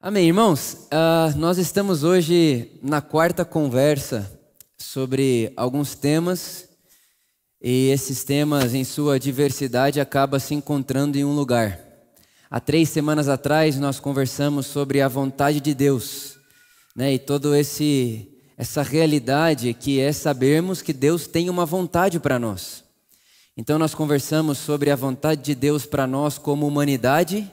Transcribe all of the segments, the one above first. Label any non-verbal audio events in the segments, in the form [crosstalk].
Amém, irmãos. Uh, nós estamos hoje na quarta conversa sobre alguns temas e esses temas, em sua diversidade, acabam se encontrando em um lugar. Há três semanas atrás nós conversamos sobre a vontade de Deus, né? E todo esse essa realidade que é sabermos que Deus tem uma vontade para nós. Então nós conversamos sobre a vontade de Deus para nós como humanidade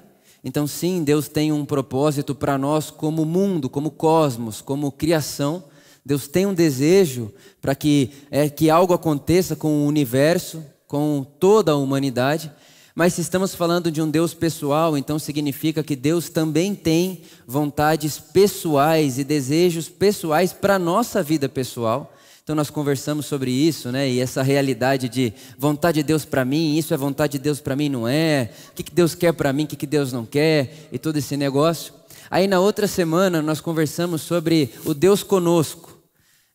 então, sim, Deus tem um propósito para nós como mundo, como cosmos, como criação. Deus tem um desejo para que, é, que algo aconteça com o universo, com toda a humanidade. Mas se estamos falando de um Deus pessoal, então significa que Deus também tem vontades pessoais e desejos pessoais para a nossa vida pessoal. Então nós conversamos sobre isso, né? E essa realidade de vontade de Deus para mim, isso é vontade de Deus para mim, não é? O que, que Deus quer para mim, o que, que Deus não quer e todo esse negócio. Aí na outra semana nós conversamos sobre o Deus conosco.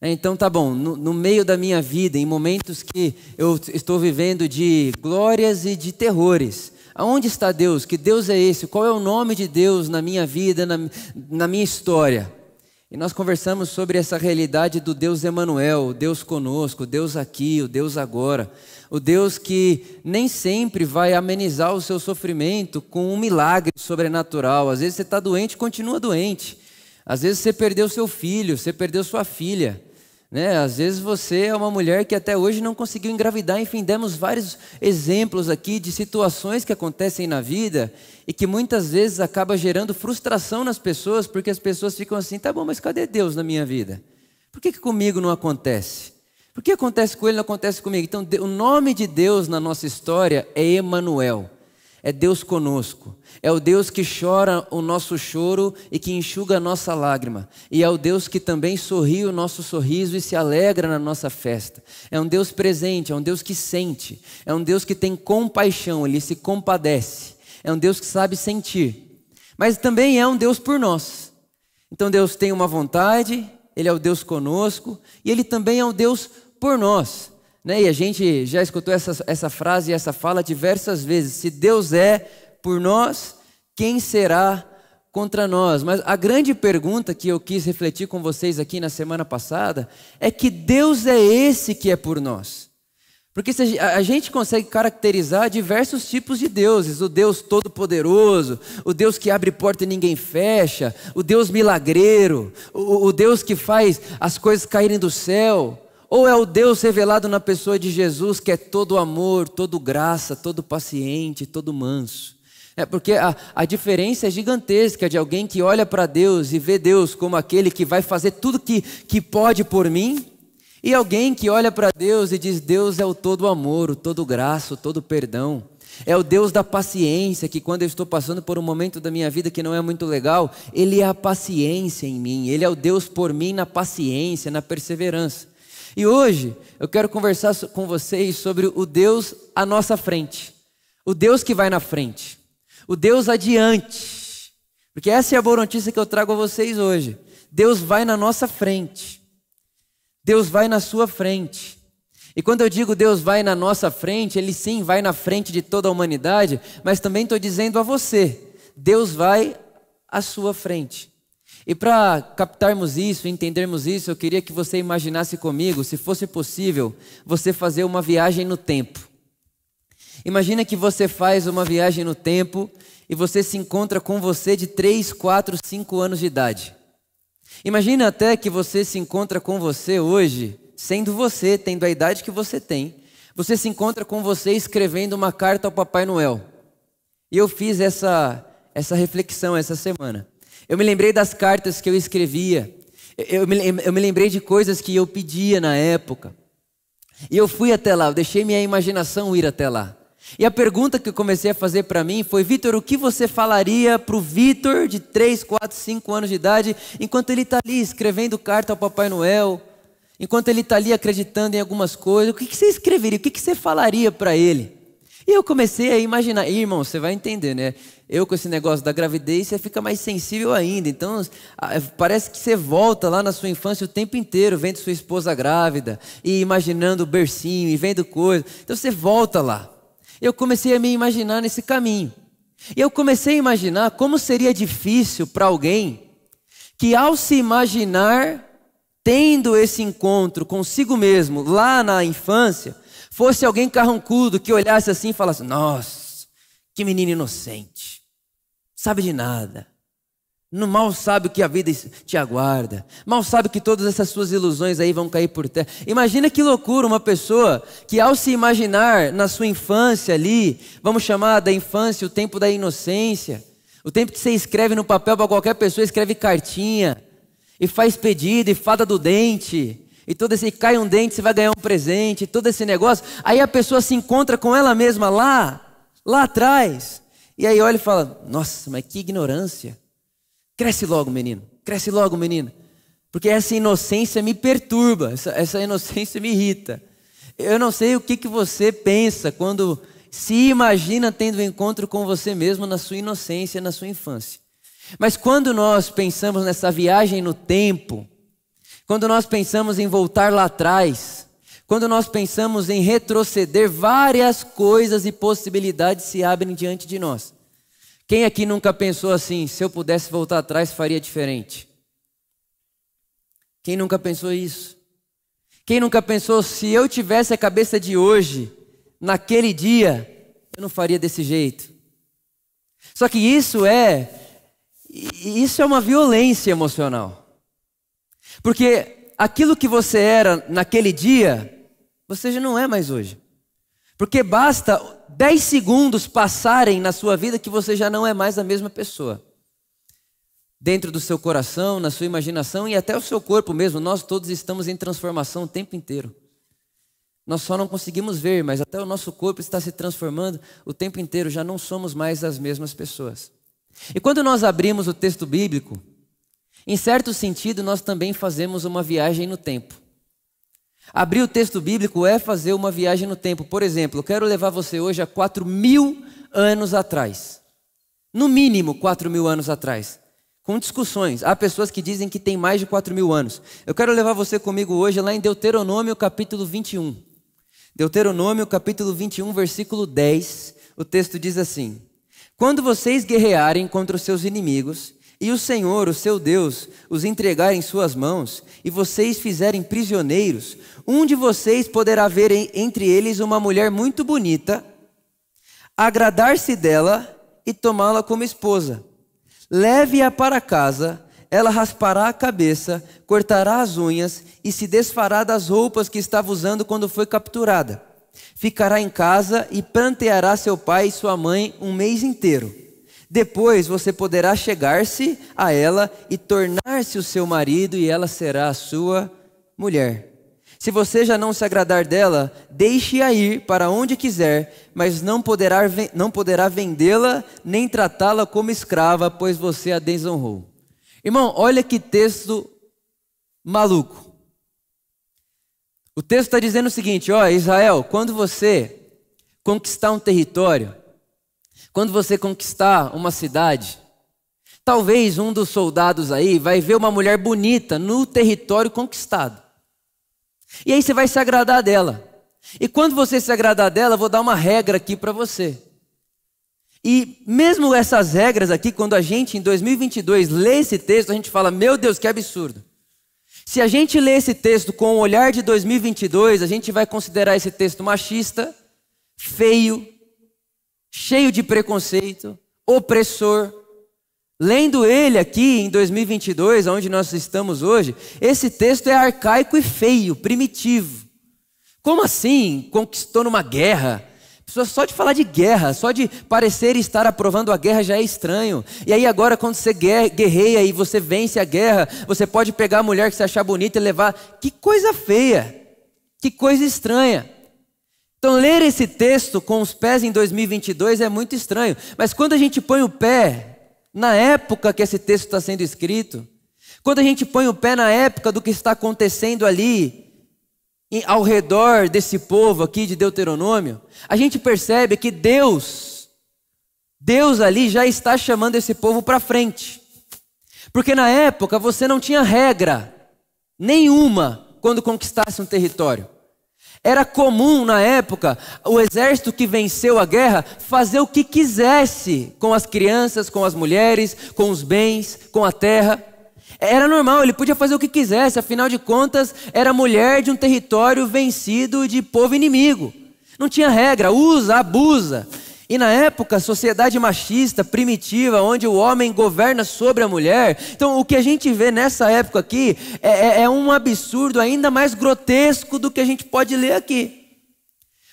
Então tá bom, no, no, meio da minha vida, em momentos que eu estou vivendo de glórias e de terrores, aonde está Deus? Que Deus é esse? Qual é o nome de Deus na minha vida, na, na minha história? E nós conversamos sobre essa realidade do Deus Emanuel, o Deus conosco, o Deus aqui, o Deus agora, o Deus que nem sempre vai amenizar o seu sofrimento com um milagre sobrenatural. Às vezes você está doente, continua doente. Às vezes você perdeu seu filho, você perdeu sua filha. Né? Às vezes você é uma mulher que até hoje não conseguiu engravidar, enfim, demos vários exemplos aqui de situações que acontecem na vida e que muitas vezes acaba gerando frustração nas pessoas, porque as pessoas ficam assim: tá bom, mas cadê Deus na minha vida? Por que, que comigo não acontece? Por que acontece com ele não acontece comigo? Então, o nome de Deus na nossa história é Emanuel. É Deus conosco. É o Deus que chora o nosso choro e que enxuga a nossa lágrima. E é o Deus que também sorri o nosso sorriso e se alegra na nossa festa. É um Deus presente, é um Deus que sente. É um Deus que tem compaixão, ele se compadece. É um Deus que sabe sentir. Mas também é um Deus por nós. Então Deus tem uma vontade, ele é o Deus conosco e ele também é um Deus por nós. Né? E a gente já escutou essa, essa frase e essa fala diversas vezes. Se Deus é por nós, quem será contra nós? Mas a grande pergunta que eu quis refletir com vocês aqui na semana passada é que Deus é esse que é por nós. Porque a gente consegue caracterizar diversos tipos de deuses: o Deus Todo-Poderoso, o Deus que abre porta e ninguém fecha, o Deus milagreiro, o, o Deus que faz as coisas caírem do céu. Ou é o Deus revelado na pessoa de Jesus, que é todo amor, todo graça, todo paciente, todo manso. É porque a, a diferença é gigantesca de alguém que olha para Deus e vê Deus como aquele que vai fazer tudo que, que pode por mim, e alguém que olha para Deus e diz: Deus é o todo amor, o todo graça, o todo perdão. É o Deus da paciência, que quando eu estou passando por um momento da minha vida que não é muito legal, Ele é a paciência em mim, Ele é o Deus por mim na paciência, na perseverança. E hoje eu quero conversar com vocês sobre o Deus à nossa frente, o Deus que vai na frente, o Deus adiante, porque essa é a boa notícia que eu trago a vocês hoje. Deus vai na nossa frente, Deus vai na sua frente. E quando eu digo Deus vai na nossa frente, Ele sim vai na frente de toda a humanidade, mas também estou dizendo a você: Deus vai à sua frente. E para captarmos isso, entendermos isso, eu queria que você imaginasse comigo, se fosse possível, você fazer uma viagem no tempo. Imagina que você faz uma viagem no tempo e você se encontra com você de 3, 4, 5 anos de idade. Imagina até que você se encontra com você hoje, sendo você, tendo a idade que você tem. Você se encontra com você escrevendo uma carta ao Papai Noel. E eu fiz essa, essa reflexão essa semana. Eu me lembrei das cartas que eu escrevia. Eu me, eu me lembrei de coisas que eu pedia na época. E eu fui até lá, eu deixei minha imaginação ir até lá. E a pergunta que eu comecei a fazer para mim foi: Vitor, o que você falaria para o Vitor de 3, 4, 5 anos de idade, enquanto ele está ali escrevendo carta ao Papai Noel, enquanto ele está ali acreditando em algumas coisas, o que, que você escreveria, o que, que você falaria para ele? E eu comecei a imaginar, e, irmão, você vai entender, né? Eu com esse negócio da gravidez, você fica mais sensível ainda. Então, parece que você volta lá na sua infância o tempo inteiro, vendo sua esposa grávida, e imaginando o bercinho, e vendo coisas. Então, você volta lá. Eu comecei a me imaginar nesse caminho. E eu comecei a imaginar como seria difícil para alguém que, ao se imaginar tendo esse encontro consigo mesmo lá na infância, fosse alguém carrancudo que olhasse assim e falasse: Nossa, que menino inocente, sabe de nada. No mal sabe o que a vida te aguarda. Mal sabe que todas essas suas ilusões aí vão cair por terra. Imagina que loucura uma pessoa que ao se imaginar na sua infância ali, vamos chamar da infância o tempo da inocência, o tempo que você escreve no papel para qualquer pessoa, escreve cartinha e faz pedido e fada do dente. E todo esse cai um dente, você vai ganhar um presente, todo esse negócio. Aí a pessoa se encontra com ela mesma lá, lá atrás. E aí olha e fala: "Nossa, mas que ignorância". Cresce logo, menino. Cresce logo, menina. Porque essa inocência me perturba, essa, essa inocência me irrita. Eu não sei o que, que você pensa quando se imagina tendo um encontro com você mesmo na sua inocência, na sua infância. Mas quando nós pensamos nessa viagem no tempo, quando nós pensamos em voltar lá atrás, quando nós pensamos em retroceder, várias coisas e possibilidades se abrem diante de nós. Quem aqui nunca pensou assim, se eu pudesse voltar atrás, faria diferente? Quem nunca pensou isso? Quem nunca pensou, se eu tivesse a cabeça de hoje, naquele dia, eu não faria desse jeito? Só que isso é, isso é uma violência emocional. Porque aquilo que você era naquele dia, você já não é mais hoje. Porque basta 10 segundos passarem na sua vida que você já não é mais a mesma pessoa. Dentro do seu coração, na sua imaginação e até o seu corpo mesmo, nós todos estamos em transformação o tempo inteiro. Nós só não conseguimos ver, mas até o nosso corpo está se transformando o tempo inteiro, já não somos mais as mesmas pessoas. E quando nós abrimos o texto bíblico, em certo sentido, nós também fazemos uma viagem no tempo. Abrir o texto bíblico é fazer uma viagem no tempo. Por exemplo, quero levar você hoje a 4 mil anos atrás. No mínimo 4 mil anos atrás. Com discussões. Há pessoas que dizem que tem mais de 4 mil anos. Eu quero levar você comigo hoje lá em Deuteronômio capítulo 21. Deuteronômio capítulo 21, versículo 10. O texto diz assim: Quando vocês guerrearem contra os seus inimigos e o Senhor, o seu Deus, os entregar em suas mãos, e vocês fizerem prisioneiros, um de vocês poderá ver entre eles uma mulher muito bonita, agradar-se dela e tomá-la como esposa. Leve-a para casa, ela raspará a cabeça, cortará as unhas e se desfará das roupas que estava usando quando foi capturada. Ficará em casa e planteará seu pai e sua mãe um mês inteiro. Depois você poderá chegar-se a ela e tornar-se o seu marido, e ela será a sua mulher. Se você já não se agradar dela, deixe-a ir para onde quiser, mas não poderá, não poderá vendê-la nem tratá-la como escrava, pois você a desonrou. Irmão, olha que texto maluco. O texto está dizendo o seguinte: ó, Israel, quando você conquistar um território, quando você conquistar uma cidade, talvez um dos soldados aí vai ver uma mulher bonita no território conquistado. E aí você vai se agradar dela. E quando você se agradar dela, vou dar uma regra aqui para você. E mesmo essas regras aqui, quando a gente em 2022 lê esse texto, a gente fala: "Meu Deus, que absurdo". Se a gente lê esse texto com o olhar de 2022, a gente vai considerar esse texto machista, feio, cheio de preconceito, opressor. Lendo ele aqui em 2022, onde nós estamos hoje, esse texto é arcaico e feio, primitivo. Como assim? Conquistou numa guerra? Só de falar de guerra, só de parecer estar aprovando a guerra já é estranho. E aí agora quando você guerreia e você vence a guerra, você pode pegar a mulher que você achar bonita e levar. Que coisa feia! Que coisa estranha. Ler esse texto com os pés em 2022 é muito estranho, mas quando a gente põe o pé na época que esse texto está sendo escrito, quando a gente põe o pé na época do que está acontecendo ali, ao redor desse povo aqui de Deuteronômio, a gente percebe que Deus, Deus ali já está chamando esse povo para frente. Porque na época você não tinha regra nenhuma quando conquistasse um território. Era comum na época o exército que venceu a guerra fazer o que quisesse com as crianças, com as mulheres, com os bens, com a terra. Era normal, ele podia fazer o que quisesse, afinal de contas, era mulher de um território vencido de povo inimigo. Não tinha regra, usa, abusa. E na época, sociedade machista, primitiva, onde o homem governa sobre a mulher. Então, o que a gente vê nessa época aqui é, é, é um absurdo ainda mais grotesco do que a gente pode ler aqui.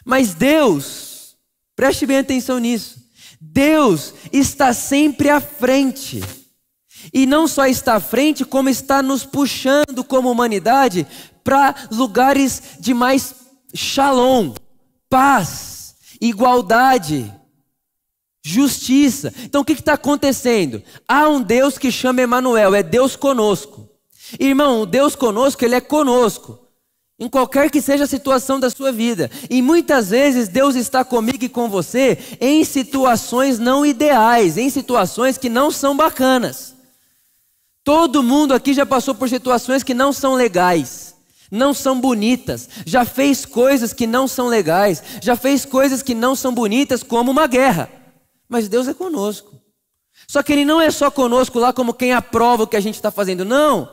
Mas Deus, preste bem atenção nisso. Deus está sempre à frente. E não só está à frente, como está nos puxando como humanidade para lugares de mais shalom, paz, igualdade justiça. Então o que está acontecendo? Há um Deus que chama Emanuel, é Deus conosco. Irmão, o Deus conosco, ele é conosco. Em qualquer que seja a situação da sua vida. E muitas vezes Deus está comigo e com você em situações não ideais, em situações que não são bacanas. Todo mundo aqui já passou por situações que não são legais, não são bonitas, já fez coisas que não são legais, já fez coisas que não são bonitas, como uma guerra. Mas Deus é conosco. Só que Ele não é só conosco lá como quem aprova o que a gente está fazendo. Não.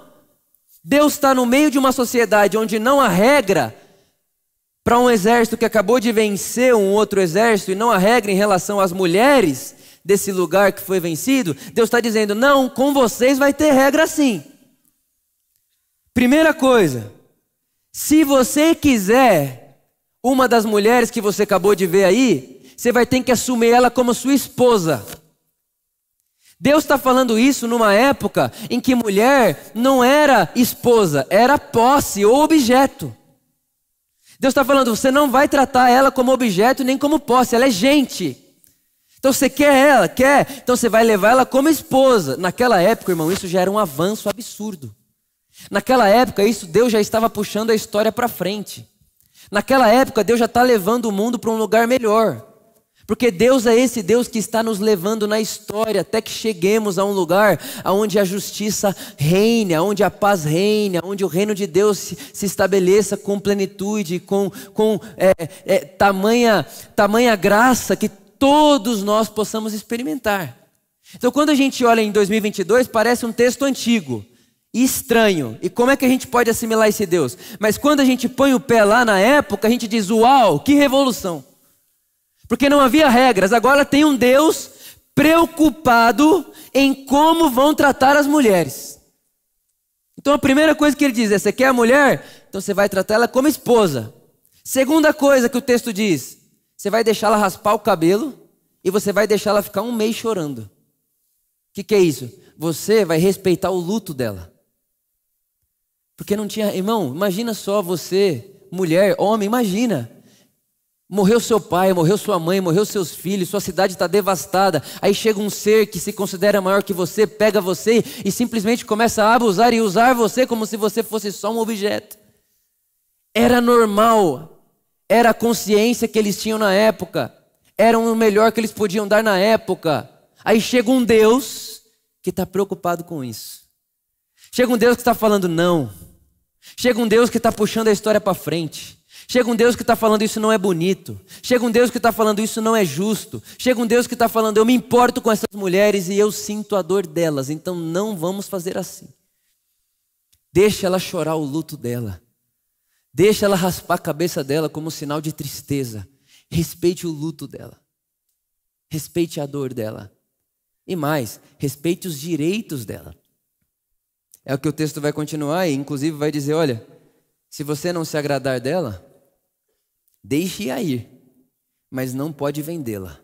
Deus está no meio de uma sociedade onde não há regra para um exército que acabou de vencer um outro exército e não há regra em relação às mulheres desse lugar que foi vencido. Deus está dizendo: não, com vocês vai ter regra sim. Primeira coisa, se você quiser uma das mulheres que você acabou de ver aí, você vai ter que assumir ela como sua esposa. Deus está falando isso numa época em que mulher não era esposa, era posse ou objeto. Deus está falando, você não vai tratar ela como objeto nem como posse, ela é gente. Então você quer ela, quer, então você vai levar ela como esposa. Naquela época, irmão, isso já era um avanço absurdo. Naquela época, isso Deus já estava puxando a história para frente. Naquela época, Deus já está levando o mundo para um lugar melhor. Porque Deus é esse Deus que está nos levando na história até que cheguemos a um lugar onde a justiça reine, onde a paz reine, onde o reino de Deus se, estabeleça com plenitude, com, com é, é, tamanha, tamanha graça que todos nós possamos experimentar. Então, quando a gente olha em 2022, parece um texto antigo e estranho. E como é que a gente pode assimilar esse Deus? Mas quando a gente põe o pé lá na época, a gente diz: Uau, que revolução! Porque não havia regras. Agora tem um Deus preocupado em como vão tratar as mulheres. Então a primeira coisa que ele diz é: você quer a mulher? Então você vai tratar ela como esposa. Segunda coisa que o texto diz: você vai deixá-la raspar o cabelo e você vai deixá-la ficar um mês chorando. O que, que é isso? Você vai respeitar o luto dela. Porque não tinha. Irmão, imagina só você, mulher, homem, imagina. Morreu seu pai, morreu sua mãe, morreu seus filhos, sua cidade está devastada. Aí chega um ser que se considera maior que você, pega você e simplesmente começa a abusar e usar você como se você fosse só um objeto. Era normal, era a consciência que eles tinham na época, era o melhor que eles podiam dar na época. Aí chega um Deus que está preocupado com isso. Chega um Deus que está falando não. Chega um Deus que está puxando a história para frente. Chega um Deus que está falando isso não é bonito. Chega um Deus que está falando isso não é justo. Chega um Deus que está falando eu me importo com essas mulheres e eu sinto a dor delas. Então não vamos fazer assim. Deixa ela chorar o luto dela. Deixa ela raspar a cabeça dela como sinal de tristeza. Respeite o luto dela. Respeite a dor dela. E mais, respeite os direitos dela. É o que o texto vai continuar e, inclusive, vai dizer: olha, se você não se agradar dela, Deixe-a ir, mas não pode vendê-la.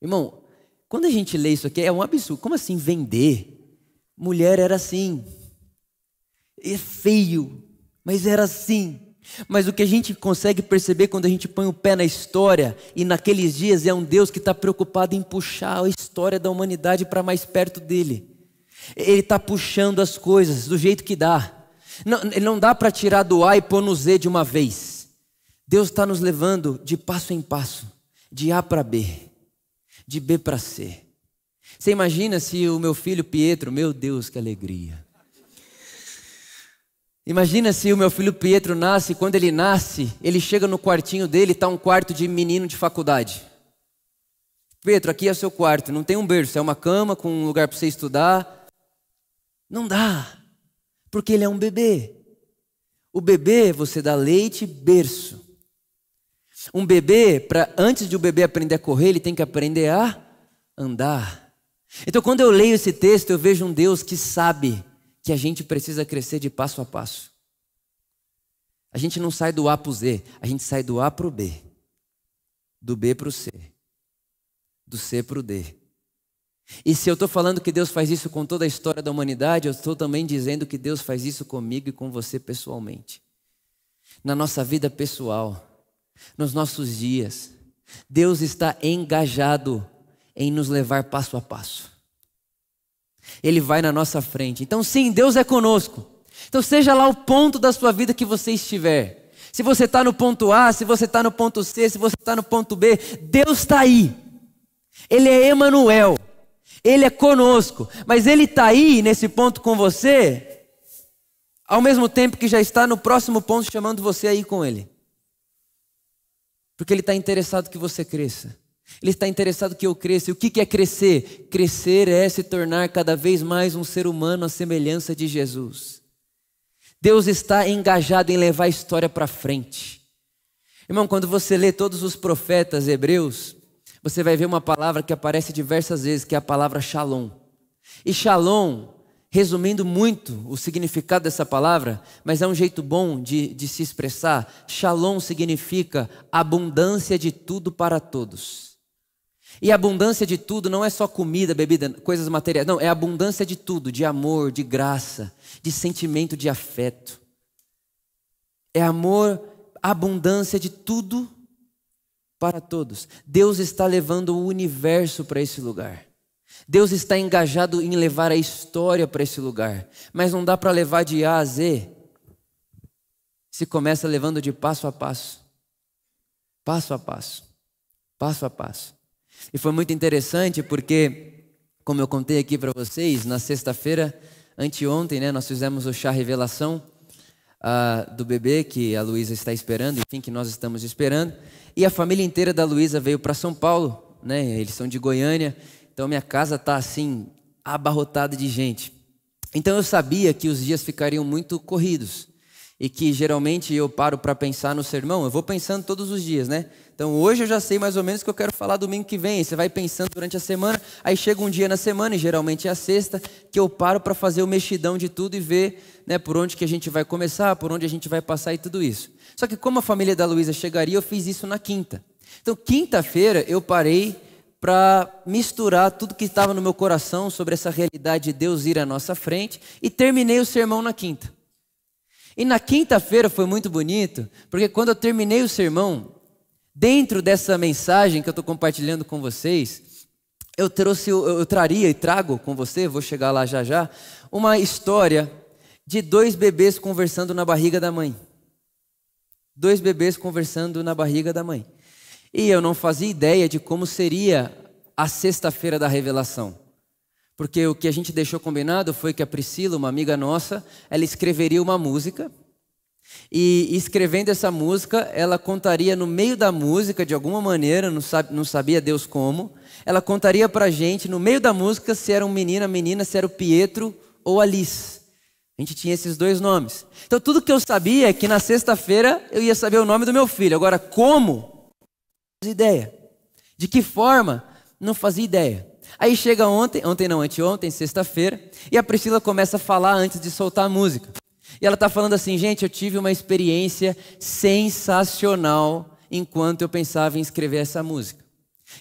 Irmão, quando a gente lê isso aqui, é um absurdo. Como assim vender? Mulher era assim. É feio, mas era assim. Mas o que a gente consegue perceber quando a gente põe o pé na história, e naqueles dias é um Deus que está preocupado em puxar a história da humanidade para mais perto dele. Ele está puxando as coisas do jeito que dá. Não, não dá para tirar do A e pôr no Z de uma vez. Deus está nos levando de passo em passo, de A para B, de B para C. Você imagina se o meu filho Pietro, meu Deus, que alegria. Imagina se o meu filho Pietro nasce, quando ele nasce, ele chega no quartinho dele, está um quarto de menino de faculdade. Pietro, aqui é o seu quarto, não tem um berço, é uma cama com um lugar para você estudar. Não dá, porque ele é um bebê. O bebê, você dá leite, berço. Um bebê, para antes de o bebê aprender a correr, ele tem que aprender a andar. Então, quando eu leio esse texto, eu vejo um Deus que sabe que a gente precisa crescer de passo a passo. A gente não sai do A para o Z, a gente sai do A para o B, do B para o C, do C para o D. E se eu estou falando que Deus faz isso com toda a história da humanidade, eu estou também dizendo que Deus faz isso comigo e com você pessoalmente. Na nossa vida pessoal, nos nossos dias, Deus está engajado em nos levar passo a passo. Ele vai na nossa frente. Então, sim, Deus é conosco. Então, seja lá o ponto da sua vida que você estiver. Se você está no ponto A, se você está no ponto C, se você está no ponto B, Deus está aí. Ele é Emanuel. Ele é conosco. Mas Ele está aí nesse ponto com você, ao mesmo tempo que já está no próximo ponto chamando você aí com Ele. Porque Ele está interessado que você cresça. Ele está interessado que eu cresça. E o que é crescer? Crescer é se tornar cada vez mais um ser humano à semelhança de Jesus. Deus está engajado em levar a história para frente. Irmão, quando você lê todos os profetas hebreus, você vai ver uma palavra que aparece diversas vezes, que é a palavra shalom. E shalom, resumindo muito o significado dessa palavra, mas é um jeito bom de, de se expressar, shalom significa abundância de tudo para todos. E abundância de tudo não é só comida, bebida, coisas materiais. Não, é abundância de tudo, de amor, de graça, de sentimento de afeto. É amor, abundância de tudo para todos. Deus está levando o universo para esse lugar. Deus está engajado em levar a história para esse lugar. Mas não dá para levar de A a Z. Se começa levando de passo a passo. Passo a passo. Passo a passo. E foi muito interessante porque, como eu contei aqui para vocês, na sexta-feira, anteontem, né, nós fizemos o chá revelação uh, do bebê que a Luísa está esperando, enfim, que nós estamos esperando. E a família inteira da Luísa veio para São Paulo, né? Eles são de Goiânia, então minha casa está assim abarrotada de gente. Então eu sabia que os dias ficariam muito corridos e que geralmente eu paro para pensar no sermão. Eu vou pensando todos os dias, né? Então hoje eu já sei mais ou menos o que eu quero falar domingo que vem. Você vai pensando durante a semana, aí chega um dia na semana, e geralmente é a sexta, que eu paro para fazer o mexidão de tudo e ver né, por onde que a gente vai começar, por onde a gente vai passar e tudo isso. Só que como a família da Luísa chegaria, eu fiz isso na quinta. Então, quinta-feira eu parei para misturar tudo que estava no meu coração sobre essa realidade de Deus ir à nossa frente e terminei o sermão na quinta. E na quinta-feira foi muito bonito, porque quando eu terminei o sermão, Dentro dessa mensagem que eu estou compartilhando com vocês, eu trouxe, eu traria e trago com você, vou chegar lá já já, uma história de dois bebês conversando na barriga da mãe. Dois bebês conversando na barriga da mãe. E eu não fazia ideia de como seria a sexta-feira da revelação. Porque o que a gente deixou combinado foi que a Priscila, uma amiga nossa, ela escreveria uma música e escrevendo essa música, ela contaria no meio da música, de alguma maneira, não, não sabia Deus como, ela contaria pra gente, no meio da música, se era um menino, a menina, se era o Pietro ou Alice. A gente tinha esses dois nomes. Então tudo que eu sabia é que na sexta-feira eu ia saber o nome do meu filho. Agora, como? Ideia. De que forma? Não fazia ideia. Aí chega ontem, ontem não, anteontem, sexta-feira, e a Priscila começa a falar antes de soltar a música. E ela está falando assim, gente, eu tive uma experiência sensacional enquanto eu pensava em escrever essa música.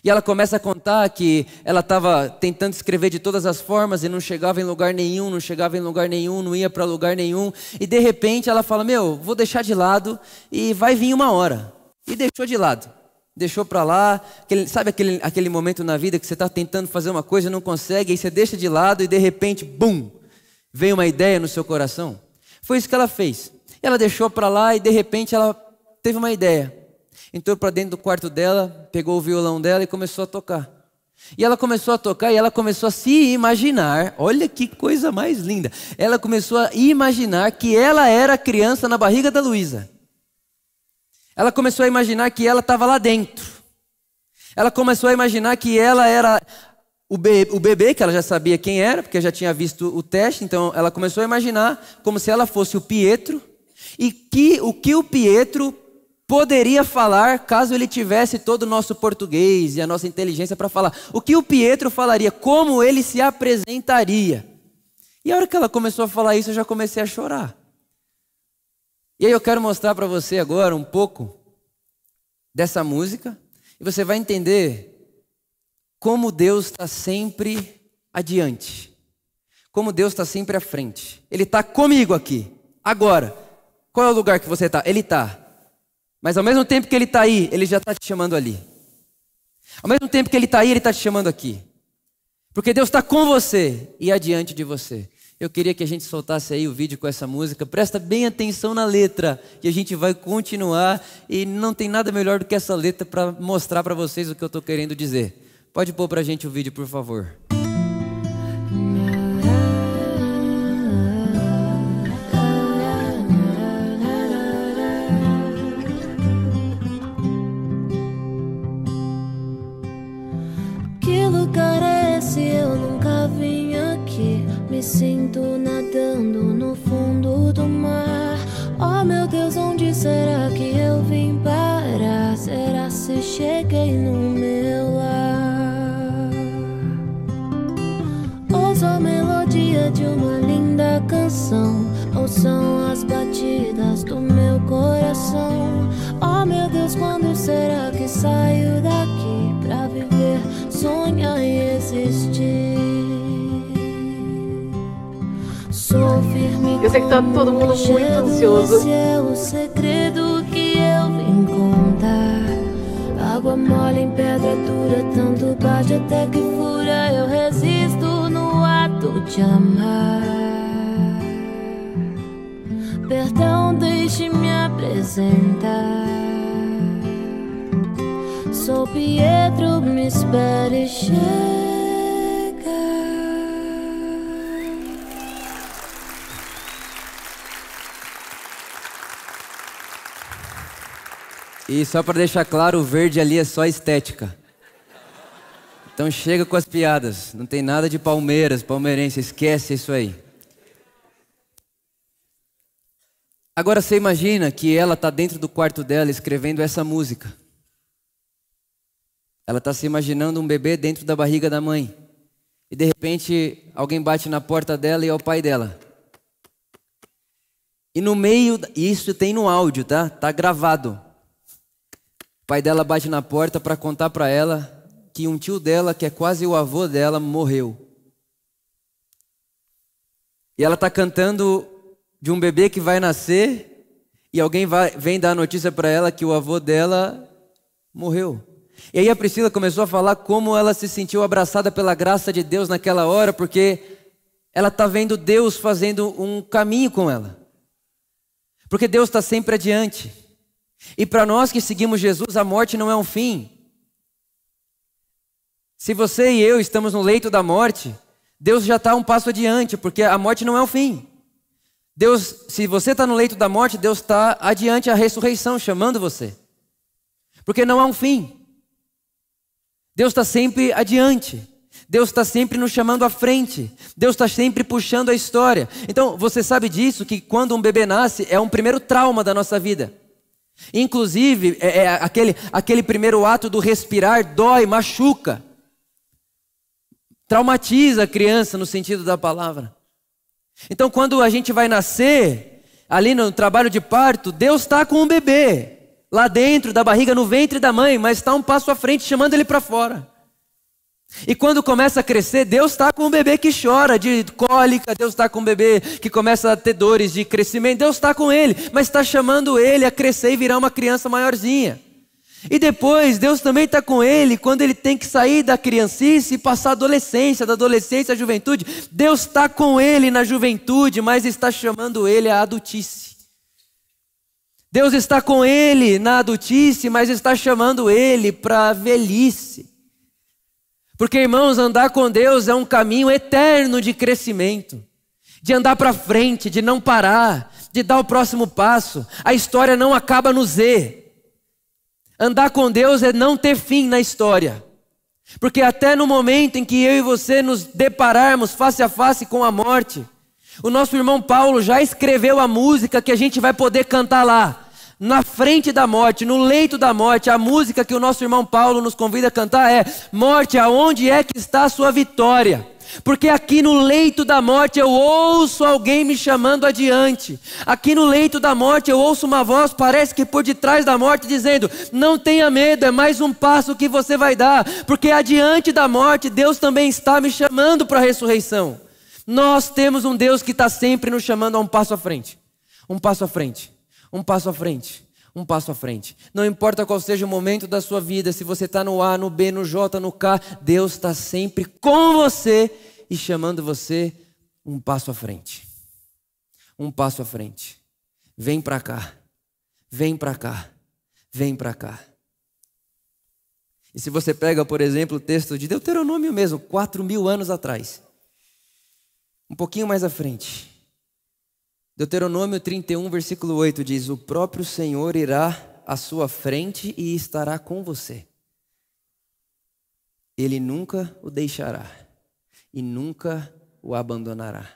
E ela começa a contar que ela estava tentando escrever de todas as formas e não chegava em lugar nenhum, não chegava em lugar nenhum, não ia para lugar nenhum. E de repente ela fala: Meu, vou deixar de lado e vai vir uma hora. E deixou de lado. Deixou para lá. Aquele, sabe aquele, aquele momento na vida que você está tentando fazer uma coisa e não consegue, aí você deixa de lado e de repente, bum, vem uma ideia no seu coração? Foi isso que ela fez. Ela deixou para lá e de repente ela teve uma ideia. Entrou para dentro do quarto dela, pegou o violão dela e começou a tocar. E ela começou a tocar e ela começou a se imaginar. Olha que coisa mais linda. Ela começou a imaginar que ela era criança na barriga da Luísa. Ela começou a imaginar que ela estava lá dentro. Ela começou a imaginar que ela era o bebê, o bebê, que ela já sabia quem era, porque já tinha visto o teste. Então ela começou a imaginar como se ela fosse o Pietro e que o que o Pietro poderia falar caso ele tivesse todo o nosso português e a nossa inteligência para falar. O que o Pietro falaria, como ele se apresentaria. E a hora que ela começou a falar isso, eu já comecei a chorar. E aí eu quero mostrar para você agora um pouco dessa música, e você vai entender como Deus está sempre adiante, como Deus está sempre à frente. Ele está comigo aqui, agora. Qual é o lugar que você está? Ele está. Mas ao mesmo tempo que ele está aí, ele já está te chamando ali. Ao mesmo tempo que ele está aí, ele está te chamando aqui. Porque Deus está com você e adiante de você. Eu queria que a gente soltasse aí o vídeo com essa música. Presta bem atenção na letra e a gente vai continuar. E não tem nada melhor do que essa letra para mostrar para vocês o que eu estou querendo dizer. Pode pôr para a gente o vídeo, por favor. Sinto nadando no fundo do mar. Oh meu Deus, onde será que eu vim parar? Será se cheguei no meu lar? Ouço a melodia de uma linda canção, ou são as batidas do meu coração? Oh meu Deus, quando será que saio Eu sei que tá todo mundo muito ansioso. Esse é o segredo que eu vim contar. Água mole em pedra dura, tanto bate até que fura. Eu resisto no ato de amar. Perdão, deixe-me apresentar. Sou Pietro, me espere chegar. E só para deixar claro, o verde ali é só estética. Então chega com as piadas. Não tem nada de Palmeiras, palmeirense, esquece isso aí. Agora você imagina que ela está dentro do quarto dela escrevendo essa música. Ela está se imaginando um bebê dentro da barriga da mãe. E de repente alguém bate na porta dela e é o pai dela. E no meio, isso tem no áudio, tá? Tá gravado. Pai dela bate na porta para contar para ela que um tio dela, que é quase o avô dela, morreu. E ela está cantando de um bebê que vai nascer e alguém vai, vem dar a notícia para ela que o avô dela morreu. E aí a Priscila começou a falar como ela se sentiu abraçada pela graça de Deus naquela hora, porque ela está vendo Deus fazendo um caminho com ela. Porque Deus está sempre adiante. E para nós que seguimos Jesus, a morte não é um fim. Se você e eu estamos no leito da morte, Deus já está um passo adiante, porque a morte não é o fim. Deus, se você está no leito da morte, Deus está adiante a ressurreição, chamando você. Porque não há um fim. Deus está sempre adiante. Deus está sempre nos chamando à frente. Deus está sempre puxando a história. Então, você sabe disso, que quando um bebê nasce, é um primeiro trauma da nossa vida. Inclusive, é, é, aquele, aquele primeiro ato do respirar dói, machuca, traumatiza a criança no sentido da palavra. Então, quando a gente vai nascer, ali no trabalho de parto, Deus está com o bebê, lá dentro da barriga, no ventre da mãe, mas está um passo à frente, chamando ele para fora. E quando começa a crescer, Deus está com um bebê que chora de cólica, Deus está com um bebê que começa a ter dores de crescimento, Deus está com ele, mas está chamando ele a crescer e virar uma criança maiorzinha. E depois, Deus também está com ele quando ele tem que sair da criancice e passar a adolescência, da adolescência à juventude. Deus está com ele na juventude, mas está chamando ele à adultice. Deus está com ele na adultice, mas está chamando ele para a velhice. Porque, irmãos, andar com Deus é um caminho eterno de crescimento, de andar para frente, de não parar, de dar o próximo passo. A história não acaba no Z. Andar com Deus é não ter fim na história. Porque até no momento em que eu e você nos depararmos face a face com a morte, o nosso irmão Paulo já escreveu a música que a gente vai poder cantar lá na frente da morte, no leito da morte, a música que o nosso irmão Paulo nos convida a cantar é: Morte, aonde é que está a sua vitória? Porque aqui no leito da morte eu ouço alguém me chamando adiante. Aqui no leito da morte eu ouço uma voz, parece que por detrás da morte, dizendo: Não tenha medo, é mais um passo que você vai dar. Porque adiante da morte, Deus também está me chamando para a ressurreição. Nós temos um Deus que está sempre nos chamando a um passo à frente. Um passo à frente um passo à frente, um passo à frente. Não importa qual seja o momento da sua vida, se você está no A, no B, no J, no K, Deus está sempre com você e chamando você um passo à frente. Um passo à frente. Vem para cá, vem para cá, vem para cá. E se você pega, por exemplo, o texto de Deuteronômio mesmo, quatro mil anos atrás, um pouquinho mais à frente, Deuteronômio 31, versículo 8 diz: O próprio Senhor irá à sua frente e estará com você. Ele nunca o deixará e nunca o abandonará.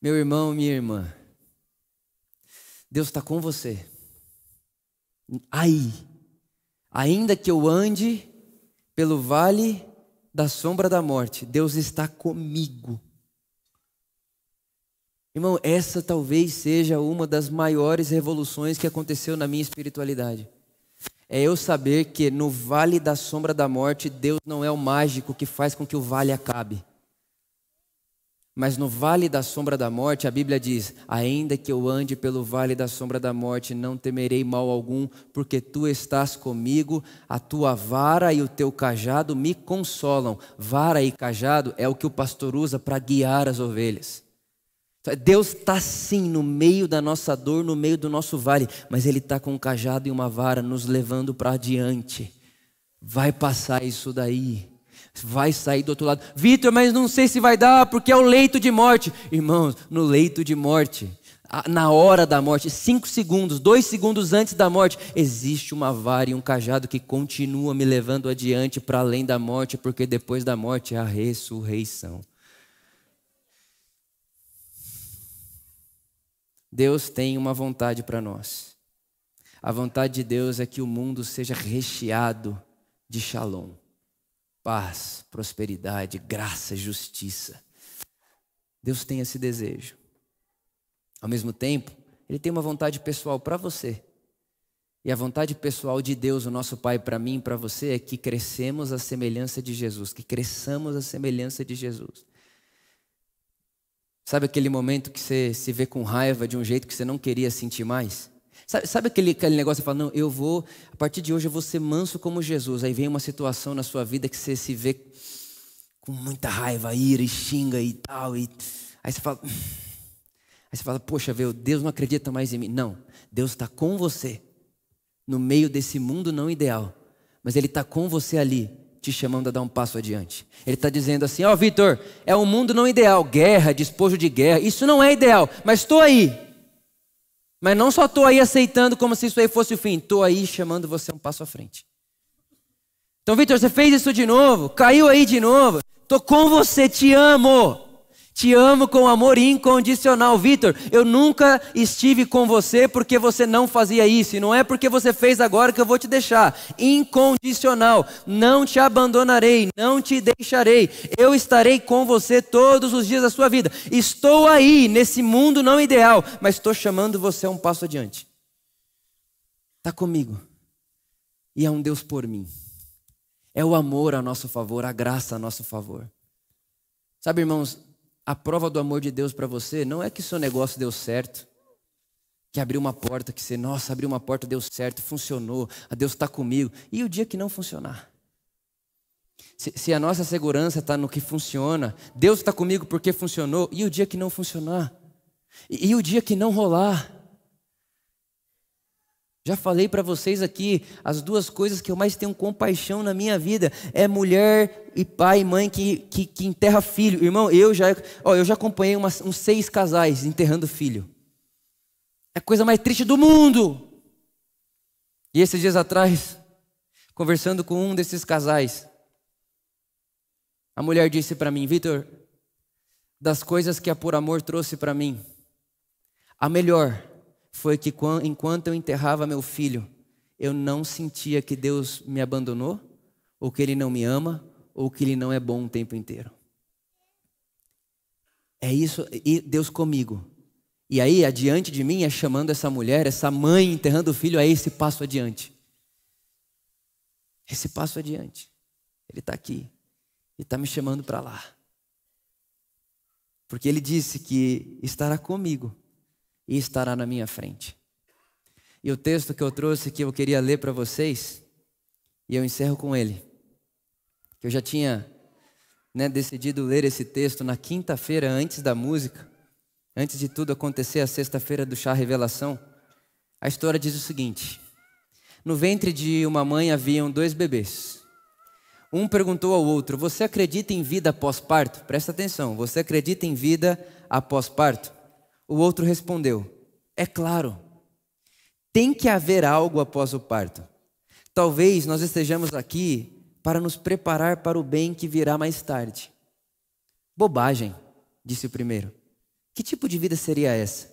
Meu irmão, minha irmã, Deus está com você. Aí, ainda que eu ande pelo vale da sombra da morte, Deus está comigo. Irmão, essa talvez seja uma das maiores revoluções que aconteceu na minha espiritualidade. É eu saber que no vale da sombra da morte, Deus não é o mágico que faz com que o vale acabe. Mas no vale da sombra da morte, a Bíblia diz: Ainda que eu ande pelo vale da sombra da morte, não temerei mal algum, porque tu estás comigo, a tua vara e o teu cajado me consolam. Vara e cajado é o que o pastor usa para guiar as ovelhas. Deus está sim no meio da nossa dor, no meio do nosso vale, mas Ele está com um cajado e uma vara nos levando para adiante. Vai passar isso daí. Vai sair do outro lado. Vitor, mas não sei se vai dar, porque é o leito de morte. Irmãos, no leito de morte, na hora da morte, cinco segundos, dois segundos antes da morte, existe uma vara e um cajado que continua me levando adiante para além da morte, porque depois da morte é a ressurreição. Deus tem uma vontade para nós. A vontade de Deus é que o mundo seja recheado de shalom, paz, prosperidade, graça, justiça. Deus tem esse desejo. Ao mesmo tempo, Ele tem uma vontade pessoal para você. E a vontade pessoal de Deus, o nosso Pai, para mim e para você, é que crescemos a semelhança de Jesus, que cresçamos a semelhança de Jesus. Sabe aquele momento que você se vê com raiva de um jeito que você não queria sentir mais? Sabe, sabe aquele, aquele negócio que fala, não, eu vou, a partir de hoje eu vou ser manso como Jesus. Aí vem uma situação na sua vida que você se vê com muita raiva, ira e xinga e tal. E, aí você fala, [sighs] aí você fala, poxa, meu, Deus não acredita mais em mim. Não, Deus está com você no meio desse mundo não ideal. Mas Ele está com você ali te chamando a dar um passo adiante. Ele está dizendo assim: Ó, oh, Vitor, é um mundo não ideal, guerra, despojo de guerra, isso não é ideal, mas estou aí. Mas não só estou aí aceitando como se isso aí fosse o fim, estou aí chamando você um passo à frente. Então, Vitor, você fez isso de novo, caiu aí de novo, estou com você, te amo. Te amo com amor incondicional, Vitor. Eu nunca estive com você porque você não fazia isso. E não é porque você fez agora que eu vou te deixar. Incondicional. Não te abandonarei, não te deixarei. Eu estarei com você todos os dias da sua vida. Estou aí nesse mundo não ideal, mas estou chamando você um passo adiante. Está comigo. E é um Deus por mim. É o amor a nosso favor, a graça a nosso favor. Sabe, irmãos, a prova do amor de Deus para você não é que seu negócio deu certo, que abriu uma porta, que você, nossa, abriu uma porta, deu certo, funcionou, a Deus está comigo. E o dia que não funcionar? Se, se a nossa segurança está no que funciona, Deus está comigo porque funcionou, e o dia que não funcionar? E, e o dia que não rolar? Já falei para vocês aqui, as duas coisas que eu mais tenho compaixão na minha vida é mulher e pai e mãe que, que, que enterra filho. Irmão, eu já, ó, eu já acompanhei umas, uns seis casais enterrando filho. É a coisa mais triste do mundo. E esses dias atrás, conversando com um desses casais, a mulher disse para mim, Vitor, das coisas que a Por Amor trouxe para mim, a melhor foi que enquanto eu enterrava meu filho, eu não sentia que Deus me abandonou, ou que Ele não me ama, ou que Ele não é bom o tempo inteiro. É isso, e Deus comigo. E aí, adiante de mim, é chamando essa mulher, essa mãe enterrando o filho, é esse passo adiante. Esse passo adiante. Ele está aqui e está me chamando para lá. Porque Ele disse que estará comigo e estará na minha frente. E o texto que eu trouxe que eu queria ler para vocês, e eu encerro com ele. Que eu já tinha né, decidido ler esse texto na quinta-feira antes da música, antes de tudo acontecer, a sexta-feira do chá revelação. A história diz o seguinte: No ventre de uma mãe haviam dois bebês. Um perguntou ao outro: Você acredita em vida após parto? Presta atenção, você acredita em vida após parto? O outro respondeu: É claro, tem que haver algo após o parto. Talvez nós estejamos aqui para nos preparar para o bem que virá mais tarde. Bobagem, disse o primeiro. Que tipo de vida seria essa?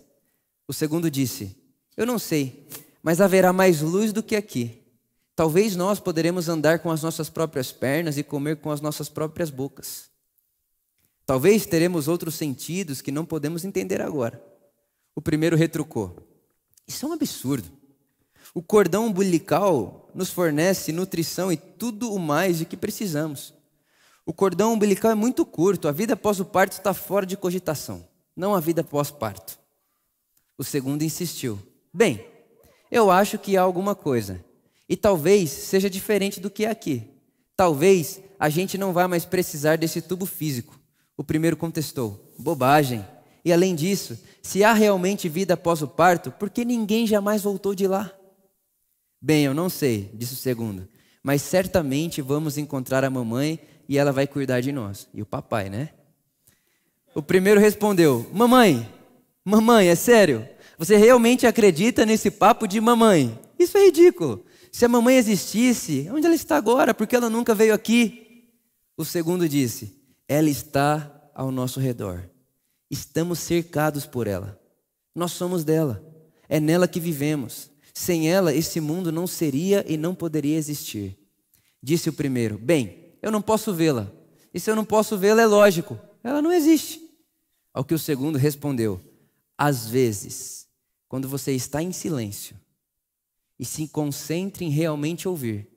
O segundo disse: Eu não sei, mas haverá mais luz do que aqui. Talvez nós poderemos andar com as nossas próprias pernas e comer com as nossas próprias bocas. Talvez teremos outros sentidos que não podemos entender agora. O primeiro retrucou: Isso é um absurdo. O cordão umbilical nos fornece nutrição e tudo o mais de que precisamos. O cordão umbilical é muito curto, a vida após o parto está fora de cogitação, não a vida pós-parto. O segundo insistiu: Bem, eu acho que há alguma coisa, e talvez seja diferente do que é aqui. Talvez a gente não vá mais precisar desse tubo físico. O primeiro contestou: bobagem. E além disso, se há realmente vida após o parto, por que ninguém jamais voltou de lá? Bem, eu não sei, disse o segundo, mas certamente vamos encontrar a mamãe e ela vai cuidar de nós. E o papai, né? O primeiro respondeu: Mamãe, mamãe, é sério? Você realmente acredita nesse papo de mamãe? Isso é ridículo. Se a mamãe existisse, onde ela está agora? Porque ela nunca veio aqui. O segundo disse: ela está ao nosso redor. Estamos cercados por ela. Nós somos dela. É nela que vivemos. Sem ela, esse mundo não seria e não poderia existir. Disse o primeiro: Bem, eu não posso vê-la. E se eu não posso vê-la, é lógico. Ela não existe. Ao que o segundo respondeu: Às vezes, quando você está em silêncio e se concentre em realmente ouvir,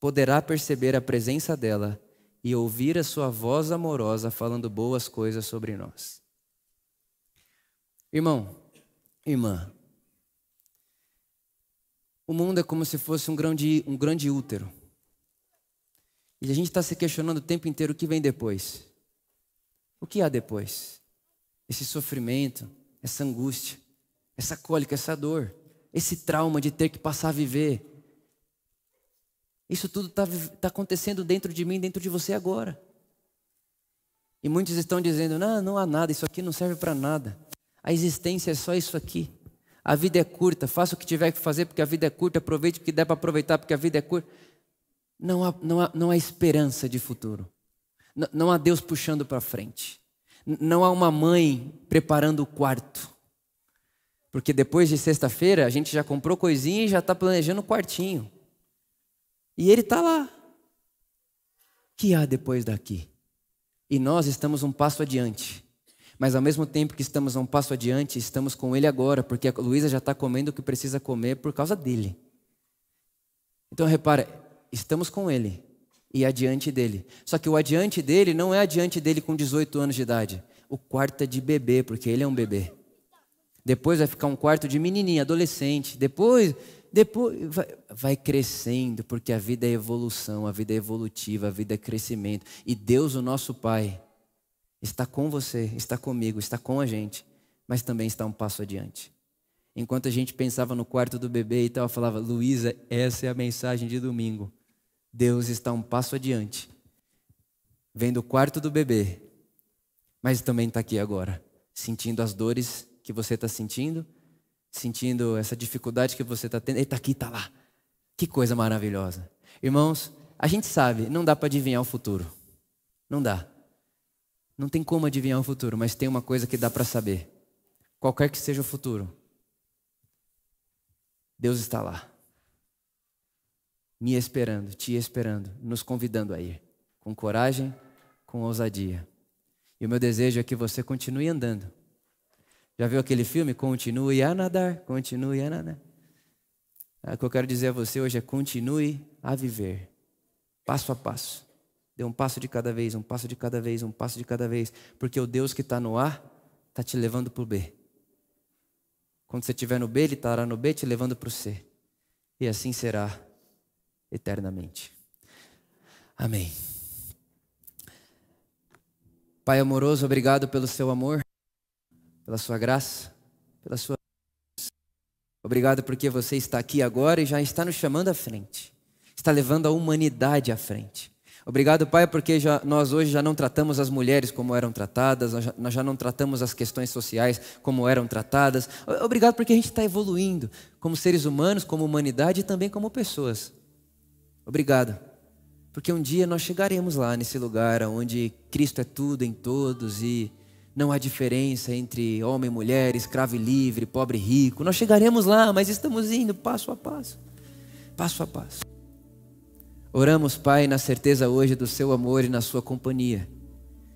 poderá perceber a presença dela e ouvir a sua voz amorosa falando boas coisas sobre nós. Irmão, irmã, o mundo é como se fosse um grande, um grande útero. E a gente está se questionando o tempo inteiro o que vem depois. O que há depois? Esse sofrimento, essa angústia, essa cólica, essa dor, esse trauma de ter que passar a viver isso tudo está tá acontecendo dentro de mim, dentro de você agora. E muitos estão dizendo: não, não há nada, isso aqui não serve para nada. A existência é só isso aqui. A vida é curta, faça o que tiver que fazer porque a vida é curta, aproveite o que der para aproveitar porque a vida é curta. Não há, não há, não há esperança de futuro. Não, não há Deus puxando para frente. Não há uma mãe preparando o quarto. Porque depois de sexta-feira a gente já comprou coisinha e já está planejando o quartinho. E ele está lá. O que há depois daqui? E nós estamos um passo adiante. Mas ao mesmo tempo que estamos um passo adiante, estamos com ele agora, porque a Luísa já está comendo o que precisa comer por causa dele. Então repara, estamos com ele e adiante dele. Só que o adiante dele não é adiante dele com 18 anos de idade. O quarto é de bebê, porque ele é um bebê. Depois vai ficar um quarto de menininha, adolescente. Depois depois vai, vai, crescendo, porque a vida é evolução, a vida é evolutiva, a vida é crescimento. E Deus, o nosso Pai, está com você, está comigo, está com a gente, mas também está um passo adiante. Enquanto a gente pensava no quarto do bebê e tal, eu falava: Luísa, essa é a mensagem de domingo. Deus está um passo adiante. Vem do quarto do bebê, mas também está aqui agora, sentindo as dores que você está sentindo, sentindo essa dificuldade que você está tendo. Ele está aqui, está lá. Que coisa maravilhosa. Irmãos, a gente sabe, não dá para adivinhar o futuro. Não dá. Não tem como adivinhar o futuro, mas tem uma coisa que dá para saber. Qualquer que seja o futuro, Deus está lá. Me esperando, te esperando, nos convidando a ir. Com coragem, com ousadia. E o meu desejo é que você continue andando. Já viu aquele filme? Continue a nadar, continue a nadar. O que eu quero dizer a você hoje é continue a viver, passo a passo. Dê um passo de cada vez, um passo de cada vez, um passo de cada vez. Porque o Deus que está no A está te levando para o B. Quando você estiver no B, Ele estará no B te levando para o C. E assim será eternamente. Amém. Pai amoroso, obrigado pelo seu amor, pela sua graça, pela sua. Obrigado porque você está aqui agora e já está nos chamando à frente, está levando a humanidade à frente. Obrigado, Pai, porque já, nós hoje já não tratamos as mulheres como eram tratadas, nós já, nós já não tratamos as questões sociais como eram tratadas. Obrigado porque a gente está evoluindo como seres humanos, como humanidade e também como pessoas. Obrigado, porque um dia nós chegaremos lá nesse lugar onde Cristo é tudo em todos e não há diferença entre homem e mulher, escravo e livre, pobre e rico. Nós chegaremos lá, mas estamos indo passo a passo, passo a passo. Oramos, Pai, na certeza hoje do seu amor e na sua companhia.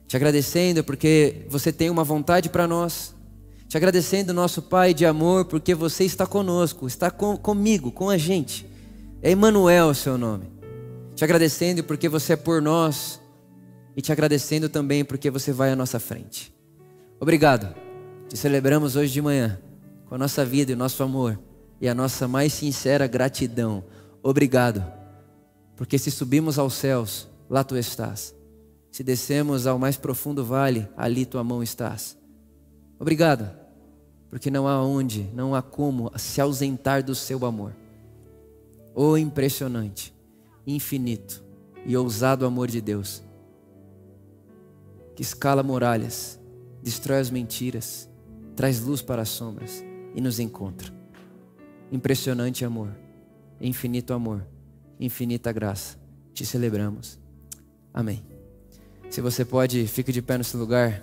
Te agradecendo porque você tem uma vontade para nós. Te agradecendo, nosso Pai de amor, porque você está conosco, está com, comigo, com a gente. É Emmanuel o seu nome. Te agradecendo porque você é por nós e te agradecendo também porque você vai à nossa frente. Obrigado. Te celebramos hoje de manhã com a nossa vida e o nosso amor e a nossa mais sincera gratidão. Obrigado porque se subimos aos céus, lá tu estás. Se descemos ao mais profundo vale, ali tua mão estás. Obrigado, porque não há onde, não há como se ausentar do seu amor. O impressionante, infinito e ousado amor de Deus, que escala muralhas, destrói as mentiras, traz luz para as sombras e nos encontra. Impressionante amor, infinito amor infinita graça. Te celebramos. Amém. Se você pode, fique de pé nesse lugar.